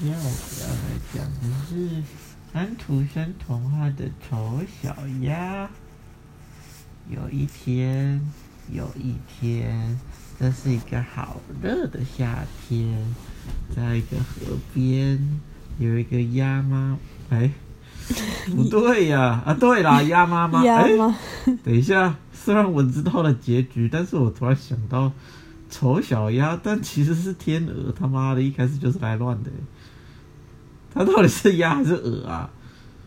今天我们要来讲的是安徒生童话的《丑小鸭》。有一天，有一天，这是一个好热的夏天，在一个河边有一个鸭妈，哎，不对呀，啊，对啦，鸭妈妈，哎？等一下，虽然我知道了结局，但是我突然想到丑小鸭，但其实是天鹅，他妈的，一开始就是来乱的。它到底是鸭还是鹅啊？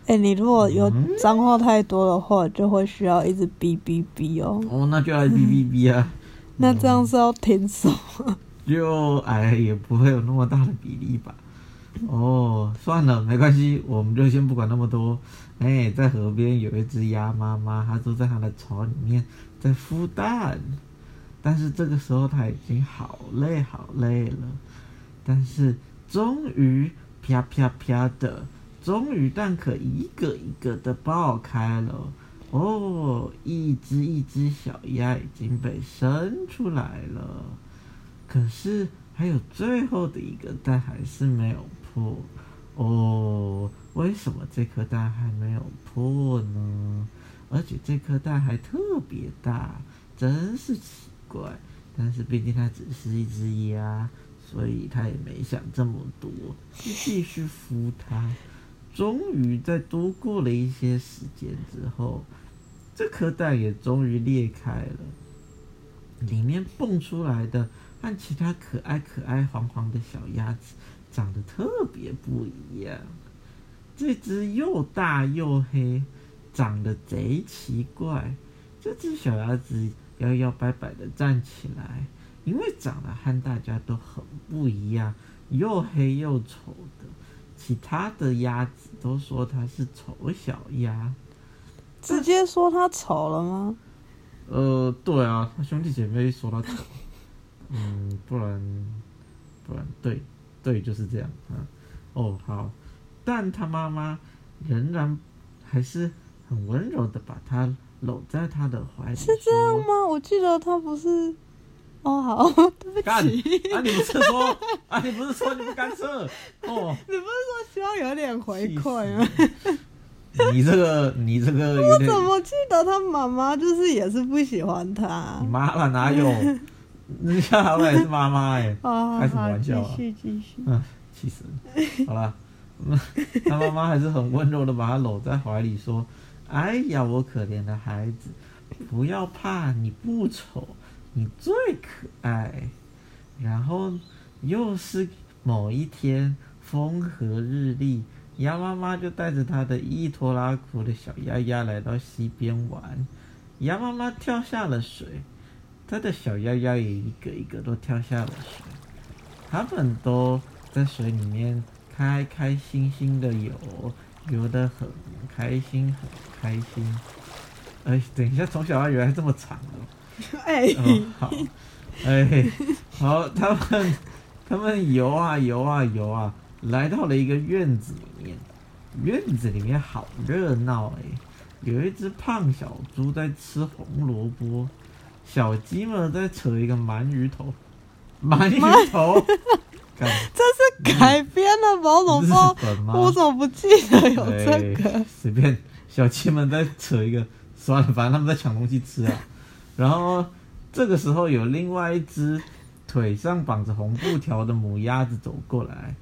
哎、你如果有嗯脏话太多的话，就会需要一直哔哔哔哦。哦，那就来哔哔哔啊！那这样是要听什么？就哎，也不会有那么大的比例吧？哦，算了，没关系，我们就先不管那么多。哎，在河边有一只鸭妈妈，它坐在它的巢里面在孵蛋，但是这个时候它已经好累好累了，但是终于啪啪啪的，终于蛋壳一个一个的爆开了。哦，一只一只小鸭已经被生出来了。可是还有最后的一个蛋还是没有破哦，为什么这颗蛋还没有破呢？而且这颗蛋还特别大，真是奇怪。但是毕竟它只是一只鸭，所以他也没想这么多，就继续孵它。终于在多过了一些时间之后，这颗蛋也终于裂开了，里面蹦出来的和其他可爱可爱黄黄的小鸭子长得特别不一样。这只又大又黑，长得贼奇怪。这只小鸭子摇摇摆摆的站起来，因为长得和大家都很不一样，又黑又丑的。其他的鸭子都说它是丑小鸭。直接说他丑了吗？呃，对啊，他兄弟姐妹说他丑，嗯，不然不然对对就是这样啊。哦，好，但他妈妈仍然还是很温柔的把他搂在他的怀里，是这样吗？我记得他不是。哦，好，对不干起。啊！你不是说啊？你不是说你不干涉？哦，你不是说希望有点回馈吗？你这个你这个 我怎么记得他妈妈就是也是不喜欢他你？妈了哪有？人家好歹也是妈妈哎。啊，开什么玩笑啊继续继续。嗯，气死人！好了，嗯 他妈妈还是很温柔的把他搂在怀里，说：“哎呀，我可怜的孩子，不要怕，你不丑，你最可爱。”然后又是某一天，风和日丽，鸭妈妈就带着她的一拖拉苦的小鸭鸭来到溪边玩。鸭妈妈跳下了水，她的小鸭鸭也一个一个都跳下了水。他们都在水里面开开心心的游，游得很开心，很开心。哎，等一下，从小鸭原来这么长哦。哎、哦，好，哎，好，他们他们游啊游啊游啊，来到了一个院子里面。院子里面好热闹哎，有一只胖小猪在吃红萝卜，小鸡们在扯一个鳗鱼头，鳗鱼头，这是改编的吧？我怎么不知道日？本吗？我怎么不记得有这个？随便小鸡们在扯一个，算了，反正他们在抢东西吃啊。然后这个时候有另外一只腿上绑着红布条的母鸭子走过来，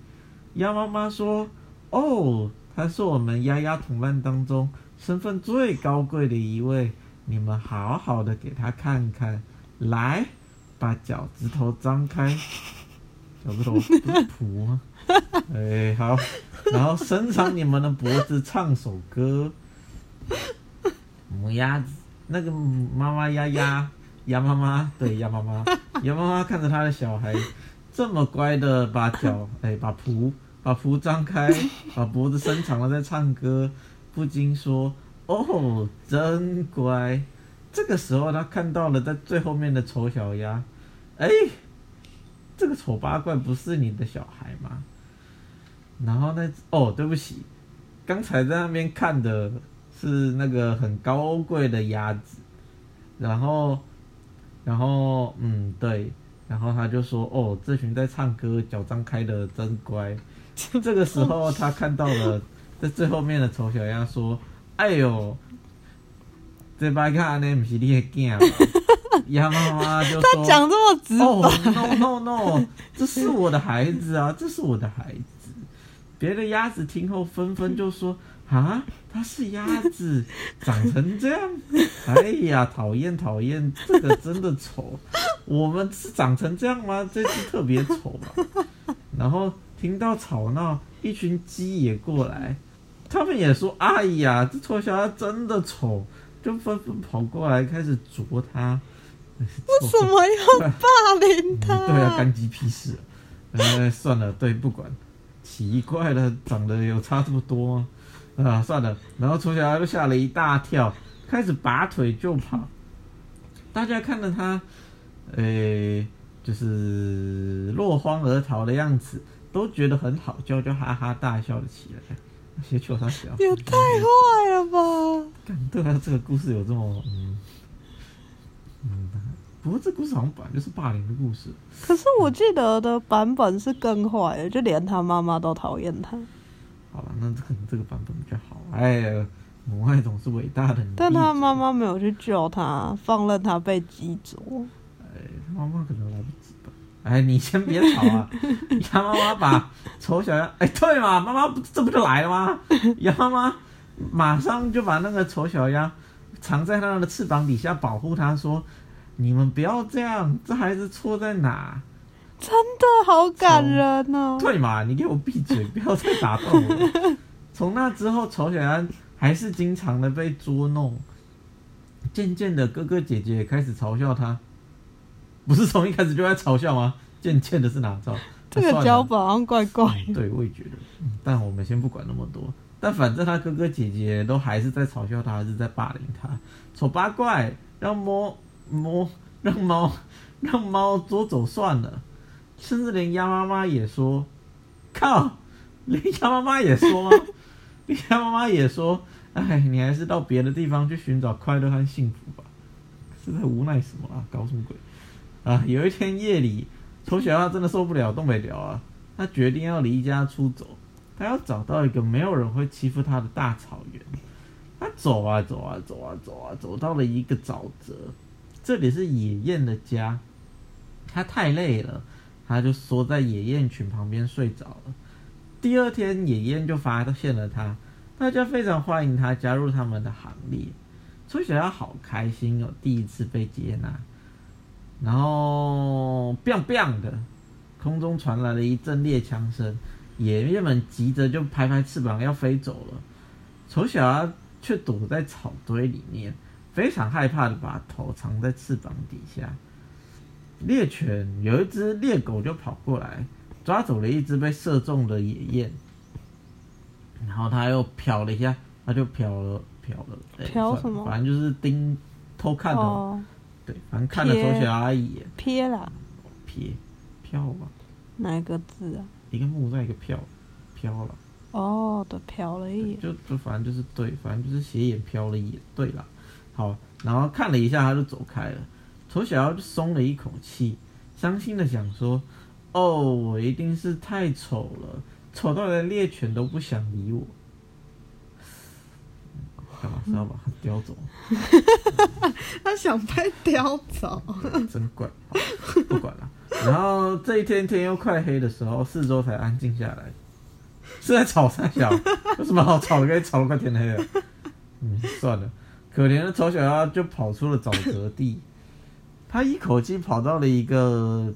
鸭妈妈说：“哦，它是我们鸭鸭同伴当中身份最高贵的一位，你们好好的给它看看，来，把脚趾头张开。”脚趾头不是蹼吗？哎，好，然后伸长你们的脖子唱首歌。母鸭子，那个妈妈鸭鸭 鸭妈妈，对鸭妈妈，鸭妈妈看着她的小孩这么乖的 把脚哎把蹼把蹼张开，把脖子伸长了在唱歌，不禁说：“哦，真乖。”这个时候，他看到了在最后面的丑小鸭，哎，这个丑八怪不是你的小孩吗？然后那哦，对不起，刚才在那边看的是那个很高贵的鸭子，然后，然后嗯，对，然后他就说：“哦，这群在唱歌、脚张开的真乖。”这个时候他看到了在最后面的丑小鸭说：“哎呦，这摆看呢不是你的囝吧？”鸭妈妈就说：“讲这么直哦白，，no no no，这是我的孩子啊，这是我的孩子。别的鸭子听后纷纷就说：“啊，它是鸭子，长成这样，哎呀，讨厌讨厌，这个真的丑。我们是长成这样吗？这只特别丑吧。”然后听到吵闹，一群鸡也过来，他们也说：“哎呀，这丑小鸭真的丑。”就纷纷跑过来开始啄它。为什么要霸凌他？对啊，干鸡屁事、啊。呃，算了，对，不管。奇怪了，长得有差这么多吗？啊，算了。然后丑小鸭就吓了一大跳，开始拔腿就跑。大家看着他，呃，就是落荒而逃的样子，都觉得很好笑，就哈哈大笑了起来。些球他小，也太坏了吧！感对啊，这个故事有这么嗯嗯，不过这故事好像本来就是霸凌的故事。可是我记得的版本是更坏的，就连他妈妈都讨厌他，好了，那可能这个版本比较好。哎，母爱总是伟大的。但他妈，妈没有去救他，放任他被击中。哎，他妈妈可能来不及吧。哎，你先别吵啊！鸭妈妈把丑小鸭，哎，对嘛，妈妈不这不就来了吗？鸭妈妈马上就把那个丑小鸭藏在它的翅膀底下保护它，说：“你们不要这样，这孩子错在哪？真的好感人哦！对嘛，你给我闭嘴，不要再打断我了。从那之后，丑小鸭还是经常的被捉弄，渐渐的，哥哥姐姐也开始嘲笑他。不是从一开始就在嘲笑吗？渐渐的是哪招？这个脚本好像怪怪的。对，我也觉得。嗯但我们先不管那么多。但反正他哥哥姐姐都还是在嘲笑他，还是在霸凌他。丑八怪，让猫猫让猫让猫捉走算了，甚至连鸭妈妈也说：“靠！” 连鸭妈妈也说吗？连鸭妈妈也说：“哎，你还是到别的地方去寻找快乐和幸福吧。”是在无奈什么啊？搞什么鬼？啊！有一天夜里，丑小鸭真的受不了，动不了啊！他决定要离家出走，他要找到一个没有人会欺负他的大草原。他走啊走啊走啊走啊，走到了一个沼泽，这里是野雁的家。他太累了，他就缩在野雁群旁边睡着了。第二天，野雁就发现了他，大家非常欢迎他加入他们的行列。丑小鸭好开心哦，第一次被接纳。然后，biang biang 的，空中传来了一阵猎枪声，野雁们急着就拍拍翅膀要飞走了，丑小鸭却躲在草堆里面，非常害怕的把头藏在翅膀底下。猎犬有一只猎狗就跑过来，抓走了一只被射中的野雁，然后他又瞟了一下，他就瞟了瞟了，瞟什么？反正就是盯偷看的。哦，对，反正看了丑小鸭一眼，撇啦，撇飘吧，哪一个字啊？一个木在一个飘，飘了，哦，对，瞟了一眼。就就反正就是对，反正就是斜眼瞟了一眼，对了，好，然后看了一下他就走开了，丑小鸭就松了一口气，伤心的想说，哦，我一定是太丑了，丑到连猎犬都不想理我。干嘛是要把它叼走？他想被叼走。真怪，不管了。然后这一天天又快黑的时候，四周才安静下来。是在吵三小，有什么好吵的？可以吵得快天黑了。嗯，算了。可怜的丑小鸭就跑出了沼泽地，他一口气跑到了一个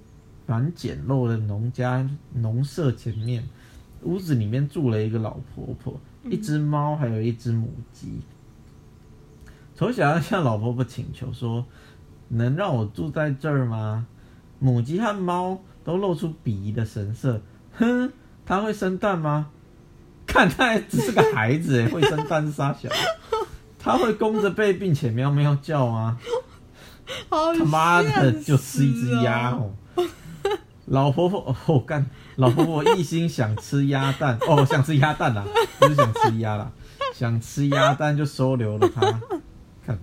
蛮简陋的农家农舍前面。屋子里面住了一个老婆婆，一只猫，还有一只母鸡。丑小鸭向老婆婆请求说：“能让我住在这儿吗？”母鸡和猫都露出鄙夷的神色。哼，它会生蛋吗？看，它还只是个孩子诶，会生蛋是傻小。它会弓着背并且喵喵叫吗？他妈的，就吃一只鸭哦！老婆婆，哦干，老婆婆一心想吃鸭蛋，哦，想吃鸭蛋啦，不是想吃鸭啦，想吃鸭蛋就收留了它。看，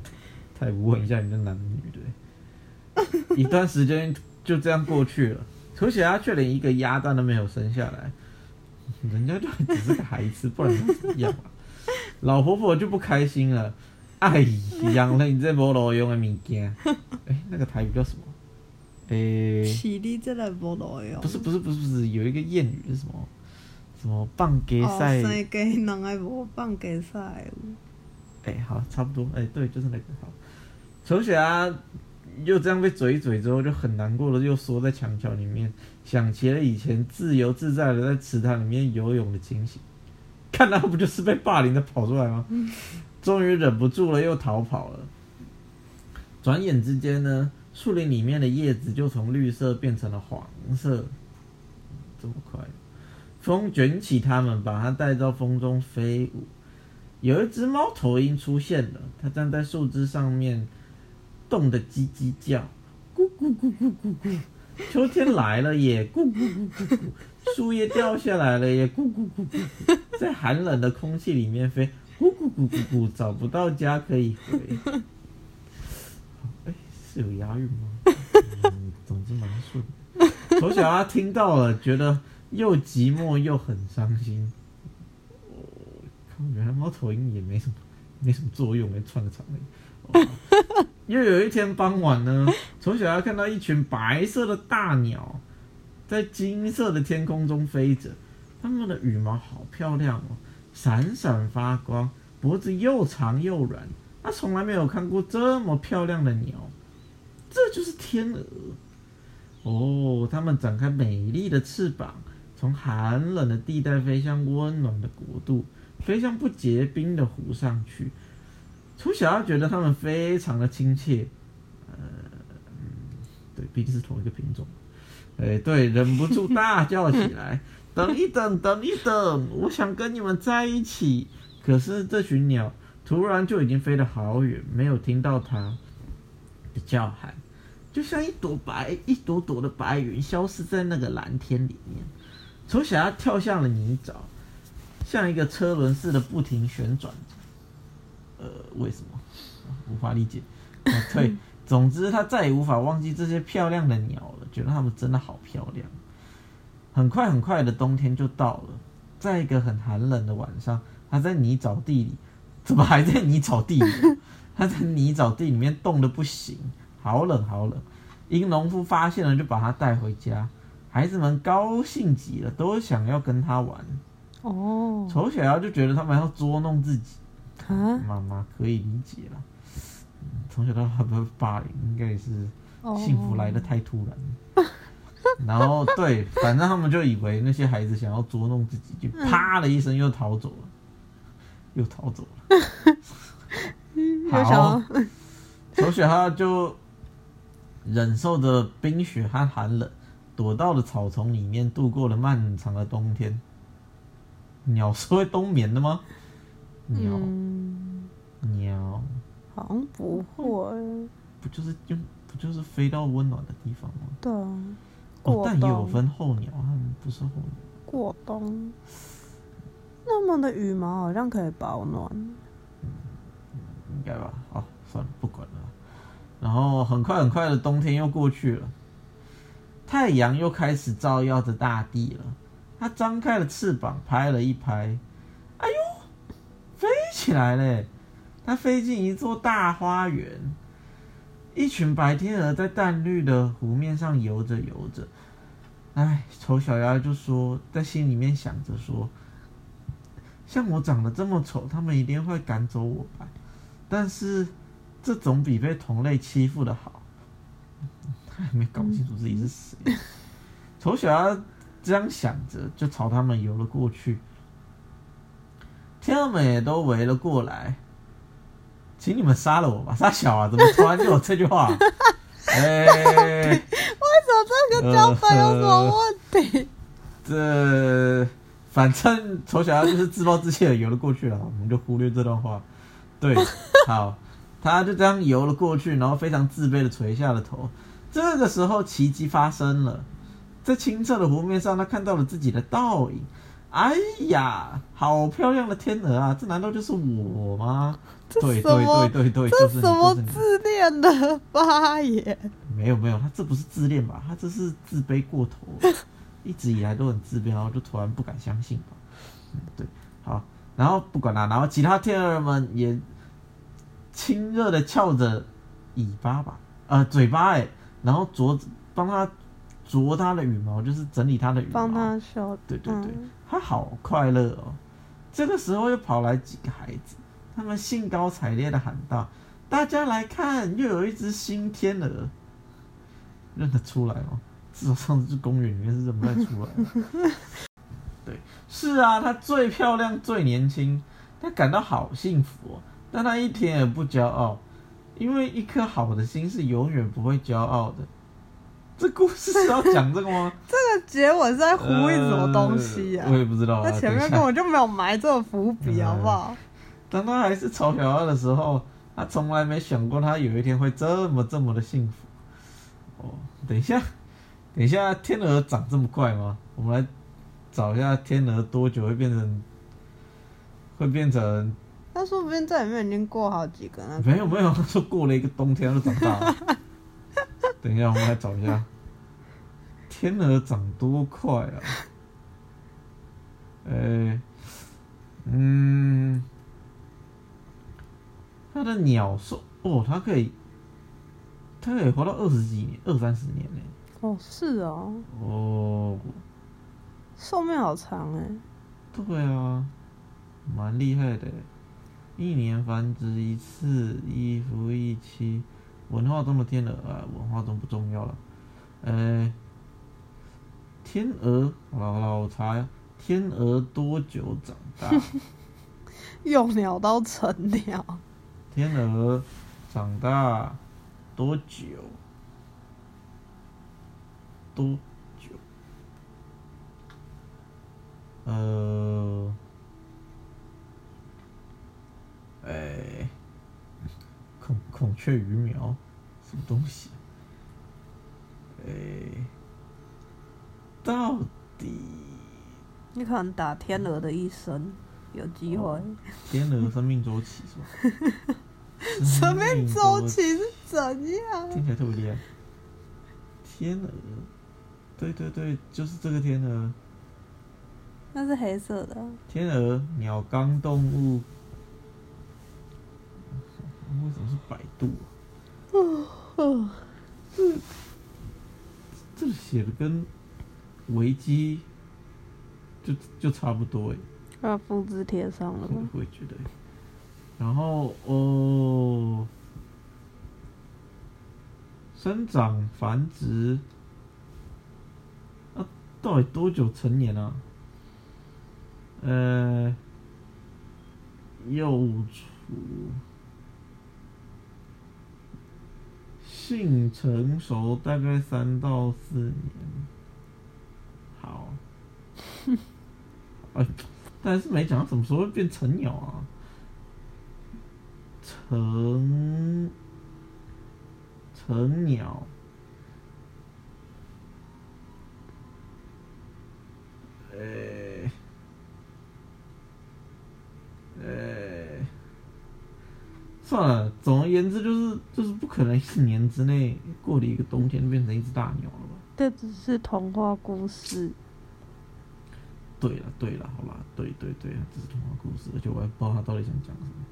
太无问一下你这男的女的。一段时间就这样过去了。丑小鸭却连一个鸭蛋都没有生下来，人家就只是个孩子，不然怎么样？老婆婆就不开心了，哎，养了你这无路用的物件，哎，那个台语叫什么？哎，是你这个无路用。不是不是不是不是，有一个谚语是什么？什么放给哦，赛？生鸡人爱无放鸡屎。哎、好，差不多，哎、对，就是那个好。丑小鸭又这样被嘴一嘴之后，就很难过的又缩在墙角里面，想起了以前自由自在的在池塘里面游泳的情形，看他不就是被霸凌的跑出来吗？终于忍不住了，又逃跑了。转眼之间呢，树林里面的叶子就从绿色变成了黄色，这么快，风卷起它们，把它带到风中飞舞。有一只猫头鹰出现了，它站在树枝上面，冻得叽叽叫，咕咕咕咕咕咕。秋天来了也咕咕咕咕咕，树叶掉下来了也咕咕咕咕咕，在寒冷的空气里面飞，咕咕咕咕咕，找不到家可以回。哎，是有押韵吗？嗯，总之蛮顺。丑小鸭听到了，觉得又寂寞又很伤心。哦原来猫头鹰也没什么，没什么作用，没串个场而已。哦又有一天傍晚呢，丑小鸭看到一群白色的大鸟在金色的天空中飞着，它们的羽毛好漂亮哦，闪闪发光，脖子又长又软。他从来没有看过这么漂亮的鸟，这就是天鹅。哦，它们展开美丽的翅膀，从寒冷的地带飞向温暖的国度。飞向不结冰的湖上去。从小鸭觉得它们非常的亲切，呃，嗯对，毕竟是同一个品种。哎，对，忍不住大叫起来：“等一等，等一等，我想跟你们在一起。”可是这群鸟突然就已经飞得好远，没有听到它的叫喊，就像一朵白一朵朵的白云消失在那个蓝天里面。丑小鸭跳向了泥沼。像一个车轮似的不停旋转，呃，为什么？无法理解。啊、对，总之他再也无法忘记这些漂亮的鸟了，觉得它们真的好漂亮。很快很快的冬天就到了，在一个很寒冷的晚上，他在泥沼地里，怎么还在泥沼地里？他在泥沼地里面冻得不行，好冷好冷。一个农夫发现了，就把他带回家，孩子们高兴极了，都想要跟他玩。哦，丑小鸭就觉得他们要捉弄自己，啊，妈妈可以理解了。嗯从小到大被霸凌，应该也是哦幸福来的太突然。然后对，反正他们就以为那些孩子想要捉弄自己，就啪的一声又逃走了，又逃走了。又想要丑小鸭就忍受着冰雪和寒冷，躲到了草丛里面，度过了漫长的冬天。鸟是会冬眠的吗？鸟、嗯，鸟好像不会，不就是用不就是飞到温暖的地方吗？对啊，哦，但也有分候鸟，它们不是候鸟。过冬，那么的羽毛好像可以保暖。应该吧？好，算了，不管了。然后很快很快的冬天又过去了，太阳又开始照耀着大地了。它张开了翅膀，拍了一拍，哎呦，飞起来嘞！它飞进一座大花园，一群白天鹅在淡绿的湖面上游着游着。哎，丑小鸭就说，在心里面想着说，像我长得这么丑，他们一定会赶走我吧。但是这总比被同类欺负的好。他还没搞清楚自己是谁。丑小鸭这样想着，就朝他们游了过去。天鹅们也都围了过来，请你们杀了我吧！傻小啊，怎么突然就有这句话？哎、为什么这个脚本有什么问题？这反正丑小鸭就是自暴自弃的游了过去了，我们就忽略这段话。对，好，他就这样游了过去，然后非常自卑的垂下了头。这个时候，奇迹发生了，在清澈的湖面上，他看到了自己的倒影，哎呀，好漂亮的天鹅啊！这难道就是我吗？这对对对对对，这什么自恋的发言？没有没有，他这不是自恋吧？他这是自卑过头了，一直以来都很自卑，然后就突然不敢相信吧。嗯，对，好，然后不管啦，然后其他天鹅们也亲热的翘着尾巴吧，呃，嘴巴哎，然后啄帮他啄他的羽毛，就是整理他的羽毛，帮他修。对对对，嗯他好快乐哦。这个时候又跑来几个孩子，他们兴高采烈的喊道：“大家来看，又有一只新天鹅！”认得出来吗？至少上次去公园里面是认不太出来的。对，是啊，她最漂亮、最年轻，她感到好幸福哦。但她一点也不骄傲，因为一颗好的心是永远不会骄傲的。这故事是要讲这个吗？这个结尾是在呼应什么东西呀、呃我也不知道啊。那前面根本就没有埋这个伏笔，嗯好不好？当他还是丑小鸭的时候，他从来没想过他有一天会这么这么的幸福。哦，等一下，等一下，天鹅长这么快吗？我们来找一下天鹅多久会变成，会变成？他说不定在里面已经过好几个了。没有没有，他说过了一个冬天它就长大了。等一下，我们来找一下，天鹅长多快啊！呃、嗯，它的鸟寿哦，它可以，它可以活到二十几年，二三十年呢。哦，是哦，哦，寿命好长哎。对啊，蛮厉害的。一年繁殖一次，一夫一妻。文化中的天鹅啊，文化中不重要了。呃，天鹅，好了好了，我查呀，天鹅多久长大？幼鸟到成鸟，天鹅长大多久？多久？呃，哎、孔孔雀鱼苗，什么东西？哎、到底你可能打天鹅的一生，有机会。天鹅生命周期是吧？生命周期是怎样？听起来特别厉害。天鹅，对对对，就是这个天鹅。那是黑色的，天鹅，鸟纲动物。为什么是百度、啊？这这写的跟维基就就差不多哎，要复制贴上了我吗？我也觉得欸。然后哦，生长繁殖，啊，到底多久成年啊？呃，幼雏，性成熟大概三到四年。好，哎，但是没讲到什么时候会变成鸟啊？成成鸟，呃、算了，总而言之就是就是不可能一年之内过了一个冬天变成一只大鸟了吧？这只是童话故事，对了对了，好吧，对对对，这是童话故事，而且我还不知道他到底想讲什么。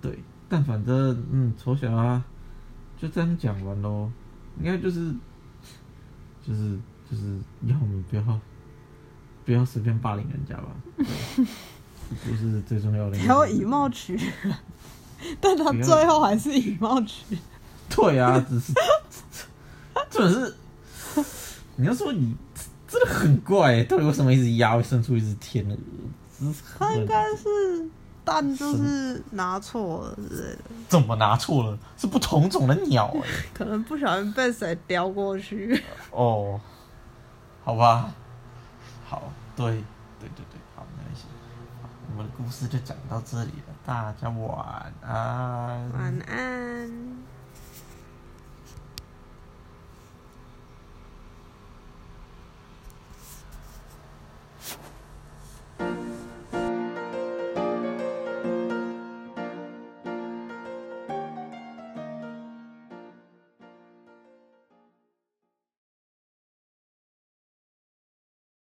对，但反正嗯，丑小鸭就这样讲完喽，应该就是就是就是要我们不要不要随便霸凌人家吧，这不是最重要的一个。然后以貌取人，但他最后还是以貌取人。对啊，只是 重点是你要说你真的很怪、欸，到底为什么一只鸭会生出一只天鹅？他应该是蛋就是拿错了之类的，怎么拿错了？是不同种的鸟哎、可能不小心被谁叼过去。哦，好吧，好，对对对对，好，没关系。好我们的故事就讲到这里了，大家晚安。晚安。